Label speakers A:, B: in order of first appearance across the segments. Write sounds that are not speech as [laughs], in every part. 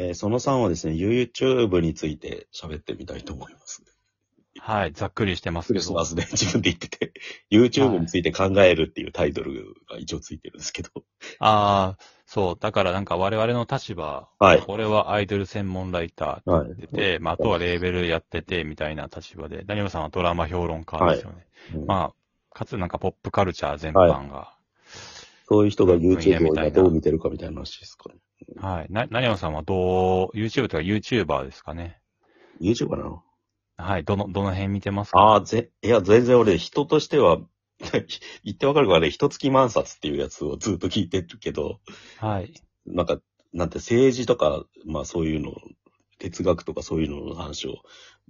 A: えーその3はですね、YouTube について喋ってみたいと思います。
B: はい、ざっくりしてます
A: ク
B: けど。
A: リスマスで自分で言ってて、YouTube について考えるっていうタイトルが一応ついてるんですけど。
B: ああ、そう。だからなんか我々の立場、
A: はい
B: 俺はアイドル専門ライター
A: はい
B: でて、まあ、あとはレーベルやってて、みたいな立場で、ダニエルさんはドラマ評論家ですよね。
A: うん
B: まあ、かつなんかポップカルチャー全般が。
A: そういう人が YouTube をどう見てるかみたいな話ですかね。
B: はい。な、ダニエルさんはどう、YouTube とか YouTuber ですかね
A: ？YouTube かな
B: はい。どの、どの辺見てますか？
A: ああ、ぜ、いや、全然俺、人としては、[laughs] 言ってわかるかね、一月万冊っていうやつをずっと聞いてるけど、
B: はい。
A: なんか、なんて政治とか、まあそういうの、哲学とかそういうのの話を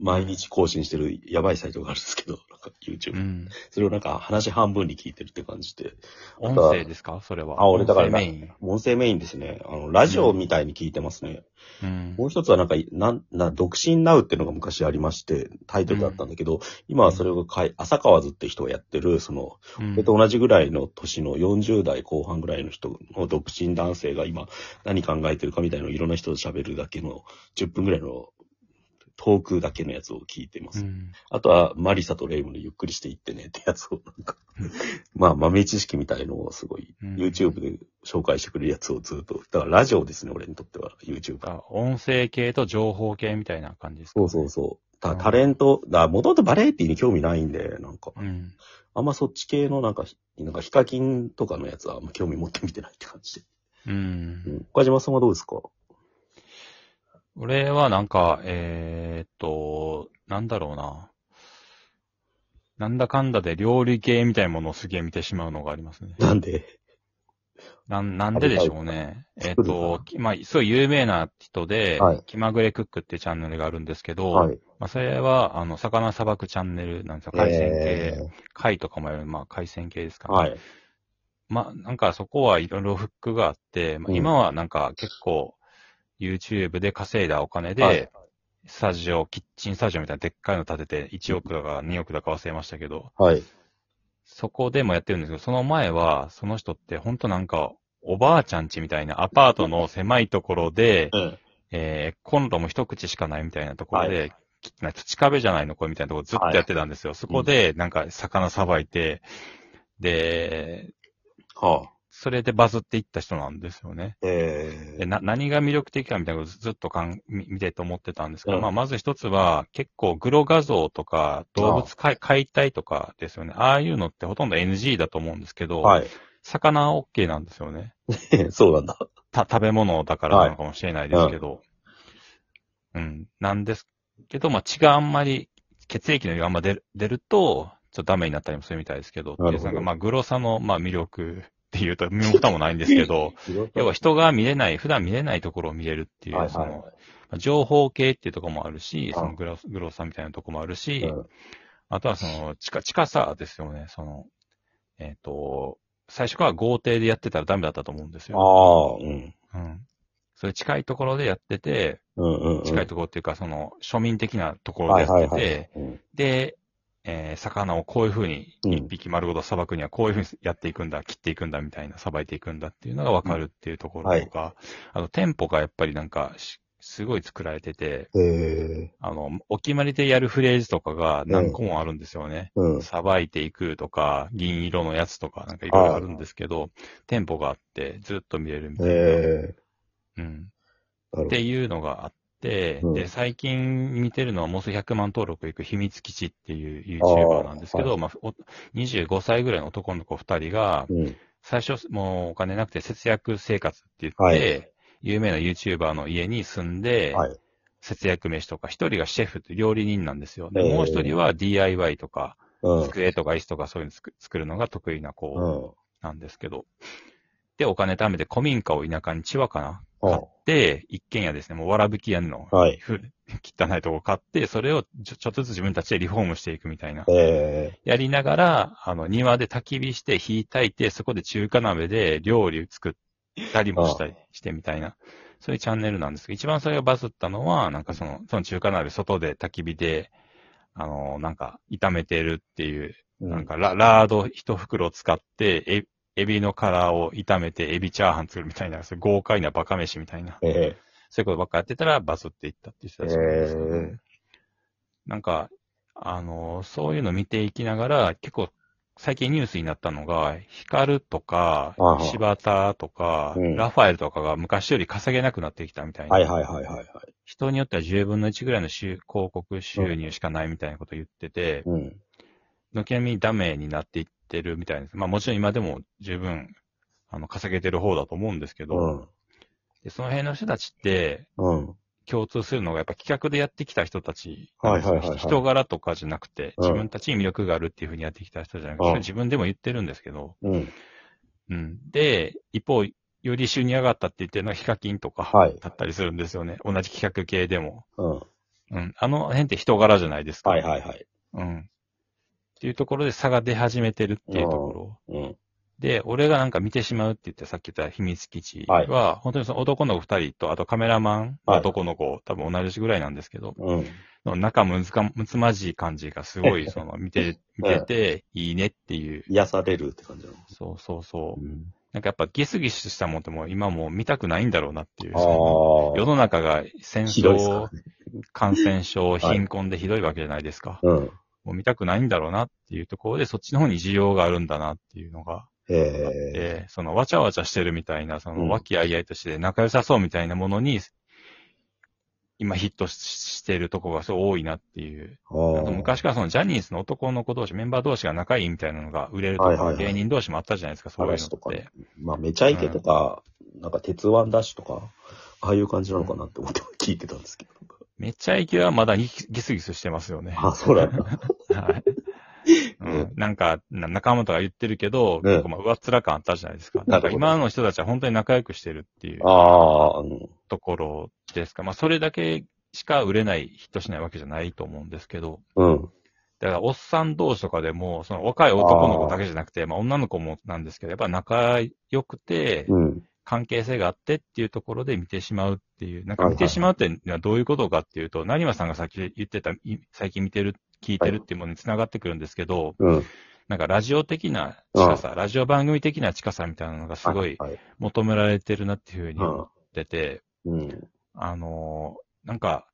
A: 毎日更新してるやばいサイトがあるんですけど、なんか YouTube。
B: うん。
A: それをなんか話半分に聞いてるって感じで。
B: 音声ですか？それは。
A: あ、俺だから
B: 音声メイン。
A: 音声メインですね。あの、ラジオみたいに聞いてますね。
B: うん。
A: もう一つはなんか、なん、な、独身ナウっていうのが昔ありまして、タイトルだったんだけど、今はそれをかい、浅川津って人がやってる、その、
B: うん
A: それと同じぐらいの年の40代後半ぐらいの人の独身男性が今何考えてるかみたいなのをいろんな人と喋るだけの10分ぐらいのトークだけのやつを聞いてます。
B: うん
A: あとはマリサとレイムのゆっくりしていってねってやつをなんか、[laughs] まあ豆知識みたいのをすごい
B: うん
A: YouTube で紹介してくれるやつをずっと、だからラジオですね、俺にとっては YouTube。
B: あ音声系と情報系みたいな感じですか、
A: そうそうそう。た
B: うん
A: タレント、だもともとバラエティに興味ないんで、なんか、
B: うん。
A: あんまそっち系のなんか、なんかヒカキンとかのやつはあんま興味持ってみてないって感じで。
B: うん
A: う。ん。岡島さんはどうですか？
B: 俺はなんか、えーっと、なんだろうな。なんだかんだで料理系みたいなものをすげえ見てしまうのがありますね。
A: なんで？
B: なん、なんででしょうね。えーっ
A: 作る
B: と
A: か、
B: きまあ、すごい有名な人で、
A: はい
B: 気まぐれクックってチャンネルがあるんですけど、
A: はい。
B: まあ、それは、あの、魚さばくチャンネルなんですよ。海鮮系。
A: え
B: 貝とかもやる、まあ、海鮮系ですかね。
A: ーはい。
B: まあ、なんかそこはいろいろフックがあって、まあ、
A: うん
B: 今はなんか結構 YouTube で稼いだお金で、
A: はい
B: スタジオ、キッチンスタジオみたいなでっかいの建てて1億だか2億だか忘れましたけど、
A: はい。
B: そこでもやってるんですけど、その前はその人って本当なんかおばあちゃん家みたいなアパートの狭いところで、
A: うん。
B: えー、コンロも一口しかないみたいなところで、
A: はい
B: 土壁じゃないのこれみたいなところずっとやってたんですよ。そこでなんか魚さばいて、で、
A: はあ。
B: それでバズっていった人なんですよね。
A: えー。
B: でな何が魅力的かみたいなことをずっとかん見見てと思ってたんですけど、
A: うん
B: まあ、まず一つは、結構グロ画像とか、動物解解体とかですよね。ああいうのってほとんど NG だと思うんですけど、
A: はい。
B: 魚は OK なんですよね。[laughs]
A: そうなんだ。
B: た食べ物だからなのかもしれないですけど。うん。なんですけど、まあ、血があんまり、血液の量があんま出る出ると、ちょっとダメになったりもするみたいですけど、っていうなんかまあ、グロさの、まあ、魅力っていうと、身も蓋もないんですけど、[laughs] 要は人が見れない、普段見れないところを見れるっていう、
A: はいはい
B: その、まあ情報系っていうところもあるし、
A: あ
B: そのグログロさみたいなところもあるし、
A: うん
B: あとはその、近、近さですよね、その、えっ、と、最初から豪邸でやってたらダメだったと思うんです
A: あ
B: よ。
A: あ、うん。
B: うん。それ近いところでやってて、
A: うんうんうん。
B: 近いところっていうか、その、庶民的なところでやってて、
A: はいはいはいうん
B: で、えー魚をこういう風に
A: うん
B: 一匹丸ごとさばくにはこういう風にやっていくんだ、切っていくんだみたいな、さばいていくんだっていうのがわかるっていうところとか、あと店舗がやっぱりなんかし、すごい作られてて、
A: へ
B: あの、お決まりでやるフレーズとかが何個もあるんですよね。
A: ーうん。
B: さばいていくとか、銀色のやつとか、なんかいろいろあるんですけど、店舗があって、ずっと見れるみたいな。
A: え
B: うん。
A: ー、なるほ
B: っていうのがあって、
A: うん
B: で、最近見てるのはもうすぐ100万登録いく秘密基地っていう YouTuber なんですけど、
A: あ
B: まあ、お25歳ぐらいの男の子2人が、
A: ど。うん。
B: 最初もうお金なくて節約生活って言って、
A: はい
B: 有名な YouTuber の家に住んで、
A: はい。
B: 節約飯とか、一人がシェフって料理人なんですよ。で、
A: ええ
B: もう一人は DIY とか、
A: うん。
B: 机とか椅子とかそういうの作作るのが得意な子
A: うん。
B: なんですけど、で、お金貯めて古民家を田舎に千葉かな
A: は
B: 買って、一軒家ですね、もうわらぶき屋根の
A: はい。
B: ふ [laughs] 汚いとこ買って、それをちょちょっとずつ自分たちでリフォームしていくみたいな。
A: え
B: やりながら、あの、庭で焚き火して火焚いて、そこで中華鍋で料理作ったりもしたりしてみたいな。そういうチャンネルなんですけど、一番それがバズったのは、なんかその、その中華鍋外で焚き火で、あの、なんか炒めてるっていう、
A: ー、
B: なんかララード一袋使って、え、エビの殻を炒めてエビチャーハン作るみたいな、そういう豪快なバカ飯みたいな。
A: え
B: そういうことばっかやってたらバズっていったっていう人たちなんですけど、
A: へー
B: なんか、あの、そういうの見ていきながら、結構、最近ニュースになったのが、ヒカルとか柴田とか、
A: うん
B: ラファエルとかが昔より稼げなくなってきたみたいな。
A: はいはいはいはいはい。
B: 人によっては10分の1ぐらいの収広告収入しかないみたいなことを言ってて、
A: うん。
B: 軒並みダメになっていってるみたいです。まあもちろん今でも十分、あの、稼げてる方だと思うんですけど、
A: うん。
B: でその辺の人たちって、
A: うん。
B: 共通するのがやっぱ企画でやってきた人たち。
A: はいはいはいはい
B: 人柄とかじゃなくて、
A: うん
B: 自分たちに魅力があるっていうふうにやってきた人じゃなくて、
A: うん
B: 自分でも言ってるんですけど、
A: うん。
B: うん。で、一方、より収入上がったって言ってるのはヒカキンとか
A: はい
B: だったりするんですよね。同じ企画系でも。
A: うん。
B: うん。あの辺って人柄じゃないですか。
A: はいはいはい。
B: うん。っていうところで差が出始めてるっていうところ。
A: うん。
B: で、俺がなんか見てしまうって言ってさっき言った秘密基地は、
A: はい
B: 本当にその男の子二人と、あとカメラマンの
A: はい
B: 男の子、多分同じぐらいなんですけど、
A: うん。
B: の仲むずか、むつまじい感じがすごい、その、見て、[laughs] 見てて、いいねっていう。
A: 癒されるって感じなの？
B: そうそうそう。
A: ん。
B: なんかやっぱギスギスしたもんってもう今もう見たくないんだろうなっていう。世の中が戦
A: ひどいっすか
B: 争、感染症、[laughs]
A: い
B: 貧困でひどいわけじゃないですか。
A: うん。
B: もう見たくないんだろうなっていうところで、そっちの方に需要があるんだなっていうのが
A: え。
B: て、そのわちゃわちゃしてるみたいな、そ
A: うん
B: の和気あいあいとして仲良さそうみたいなものに、今ヒットししてるとこがすごい多いなっていう。
A: あ
B: と昔からそのジャニーズの男の子同士、メンバー同士が仲いいみたいなのが売れるとか、芸人同士もあったじゃないですか、そういうの
A: 嵐とかね
B: って。。
A: まあ、めちゃイケとか、なんか、鉄腕ダッシュとか、ああいう感じなのかなって思って聞いてたんですけど。
B: めっちゃイケはまだギギスギスしてますよね。
A: あ、そうなんだ。
B: はい。うん、なんか、な仲間とか言ってるけど、
A: ね
B: 結構まあ上っ面感あったじゃないですか。なんか今の人たちは本当に仲良くしてるっていうところですか。まあそれだけしか売れない、ヒットしないわけじゃないと思うんですけど、
A: うん。
B: だからおっさん同士とかでも、その若い男の子だけじゃなくて、まあ女の子もなんですけど、やっぱ仲良くて、
A: うん。
B: 関係性があってっていうところで見てしまうっていう、なんか見てしまうっていうのはどういうことかっていうと、成馬さんがさっき言ってた、い最近見てる、聞いてるっていうものにつながってくるんですけど、
A: うん。
B: なんかラジオ的な近さ、ラジオ番組的な近さみたいなのがすごい
A: はい。
B: 求められてるなっていうふうに思
A: う
B: ってて、
A: ん。うん。
B: あのーなんか、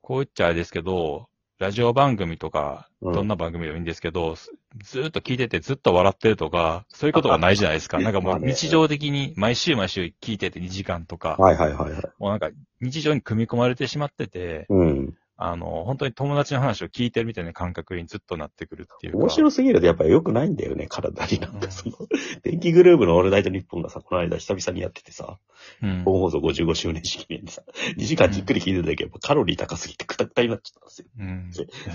B: こう言っちゃあれですけど、ラジオ番組とか、
A: うん
B: どんな番組でもいいんですけど、すずーっと聞いててずっと笑ってるとか、そういうことがないじゃないですか。[laughs] なんかもう日常的に毎週毎週聞いてて2時間とか、
A: はいはいはいはい。
B: もうなんか日常に組み込まれてしまってて、
A: うん。
B: あの、本当に友達の話を聞いてるみたいな感覚にずっとなってくるっていうか。
A: 面白すぎるとやっぱり良くないんだよね、体になん
B: うん
A: かその、電気グループのオールナイトニッポンがさ、この間久々にやっててさ、
B: うん。
A: 本放送55周年式年でさ、2時間じっくり聞いてたけど、やっぱカロリー高すぎてくたくたになっちゃったんですよ。
B: うん。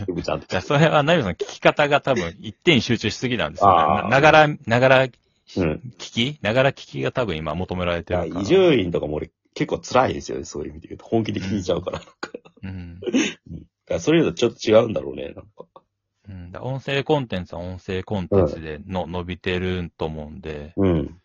A: イブちゃんって
B: いや、それは、ナイムさん聞き方が多分一点に集中しすぎなんですよね。ながら、ながら、
A: うん
B: 聞きながら聞きが多分今求められてるから。
A: 伊集院とかも俺結構辛いですよね、そういう意味で言うと。本気で聞いちゃうから。なんか
B: うん。
A: だからそれとちょっと違うんだろうね、なんか。
B: うん、だ音声コンテンツは音声コンテンツでの、伸びてると思うんで、
A: うん。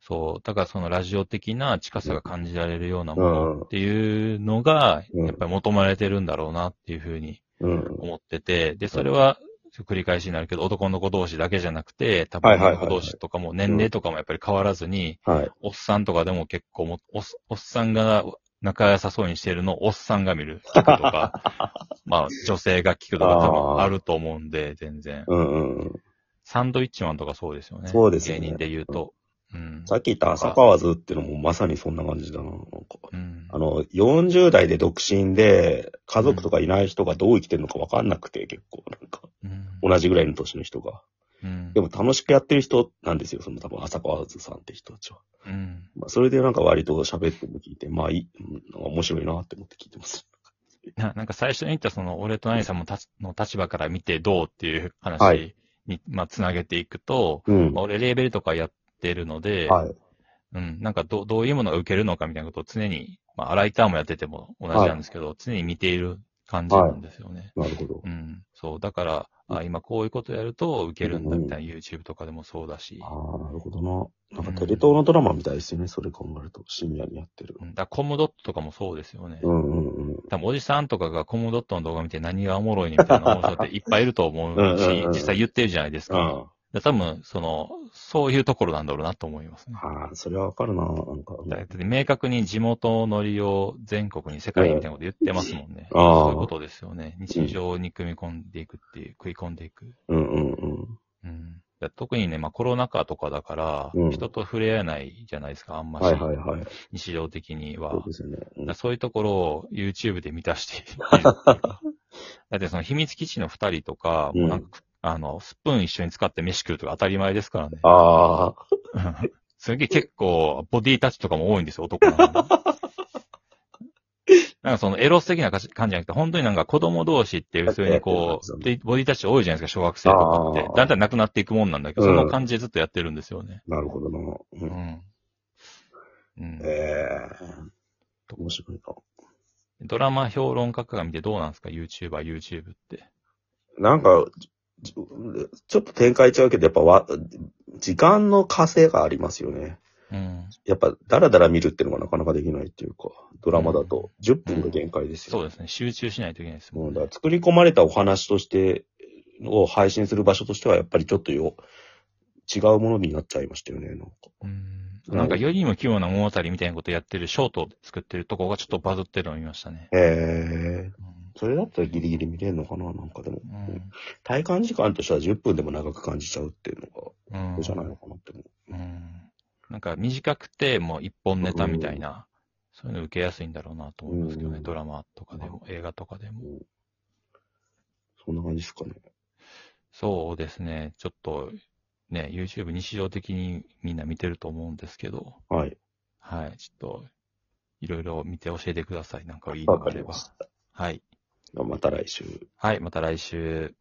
B: そう。だからそのラジオ的な近さが感じられるようなも
A: うん
B: のっていうのが、
A: うん
B: やっぱり求められてるんだろうなっていうふうに
A: うん。
B: 思ってて、で、それは、繰り返しになるけど、男の子同士だけじゃなくて、多分
A: はいはいはいはい
B: 女の子同士とかも年齢とかもやっぱり変わらずに、
A: はい。
B: おっさんとかでも結構もおっ、おっさんが仲良さそうにしてるのをおっさんが見る、聞くとか、[laughs] まあ女性が聞くとか多分あると思うんで、全然。
A: うんうんうん。
B: サンドイッチマンとかそうですよね。
A: そうですよね
B: 芸人で言うと。うん。
A: さっき言った朝川図ってのもまさにそんな感じだな。なんか
B: うん
A: あの、40代で独身で、家族とかいない人がどう生きてるのかわかんなくて、結構、なんか、
B: うん
A: 同じぐらいの年の人が。
B: うん
A: でも楽しくやってる人なんですよ、その多分朝川図さんって人たちは。
B: うん
A: まあ、それでなんか割と喋っても聞いて、まあいい、うんなんか面白いなって思って聞いてます。
B: ななんか最初に言ったその、俺と何さんもたちの立場から見てどうっていう
A: は
B: 話に、
A: い
B: まあ、つなげていくと、
A: うん
B: まあ、。俺レーベルとかやってるので、
A: はい。
B: うん、なんかどどういうものが受けるのかみたいなことを常に、まあ、ライターもやってても同じなんですけど、常に見ている感じなんですよね。
A: なるほど。
B: うん。そう。だから、あ今こういうことやると受けるんだみたいな YouTube とかでもそうだし。
A: ああ、なるほどな。なんかテレ東のドラマみたいですよね、それ考えると。深夜にやってる。
B: うん、だからコムドットとかもそうですよね。
A: うんうんうん。
B: 多分おじさんとかがコムドットの動画見て何がおもろいねみたいな面白いっていっぱいいると思うし
A: うんうんうん、
B: 実際言ってるじゃないですか。
A: あ
B: で多分、その、そういうところなんだろうなと思いますね。
A: ああ、それはわかるな。なんか、
B: だって明確に地元のりを全国に世界にみたいなこと言ってますもんね。
A: ああ
B: そういうことですよね。日常に組み込んでいくっていう、食い込んでいく。
A: うんうんうん。
B: うん。だ特にね、まあコロナ禍とかだから、
A: うん
B: 人と触れ合えないじゃないですか、あんまし。
A: はいはいはい。
B: 日常的には。
A: そうですよね。うん
B: そういうところを YouTube で満たしている。[laughs] だってその秘密基地の二人とか、
A: うん
B: もうなんか、あの、スプーン一緒に使って飯食うとか当たり前ですからね。
A: ああ、
B: すげえ結構、ボディタッチとかも多いんですよ、男なのに。[laughs] なんかそのエロス的な感じじゃなくて、本当になんか子供同士って普通にこう、ボディタッチ多いじゃないですか、小学生とかってだんだんなくなっていくもんなんだけど、
A: うん
B: その感じでずっとやってるんですよね。
A: なるほどな。う。
B: うんん。うん
A: ええ面白いな。
B: ドラマ評論家が見てどうなんですか ?YouTuber、YouTube って。
A: なんか、じちょっと展開ちゃうけど、やっぱわ、時間の稼がありますよね。
B: うん。
A: やっぱ、だらだら見るっていうのがなかなかできないっていうか、ドラマだと10分が限界ですよ。
B: そうですね。集中しないといけないですも
A: うんん、
B: ね。
A: だから作り込まれたお話として、を配信する場所としては、やっぱりちょっとよ、違うものになっちゃいましたよね、なんか。
B: うんなんか世にも奇妙な物語みたいなことやってるショートを作ってるとこがちょっとバズってるのを見ましたね。
A: へえ。
B: うん
A: それだったらギリギリ見れるのかな、なんかでも。
B: うん
A: 体感時間としては10分でも長く感じちゃうっていうのが、
B: うん
A: じゃないのかなって思う。
B: うんなんか短くてもう一本ネタみたいな、そういうの受けやすいんだろうなと思いますけどね、
A: うん
B: ドラマとかでも、映画とかでも。
A: そんな感じですかね。
B: そうですね、ちょっとね、YouTube 日常的にみんな見てると思うんですけど、
A: はい。
B: はい、ちょっと、いろいろ見て教えてください。なんかいいの
A: わ
B: があれば。はい。
A: また来週。
B: はい、また来週。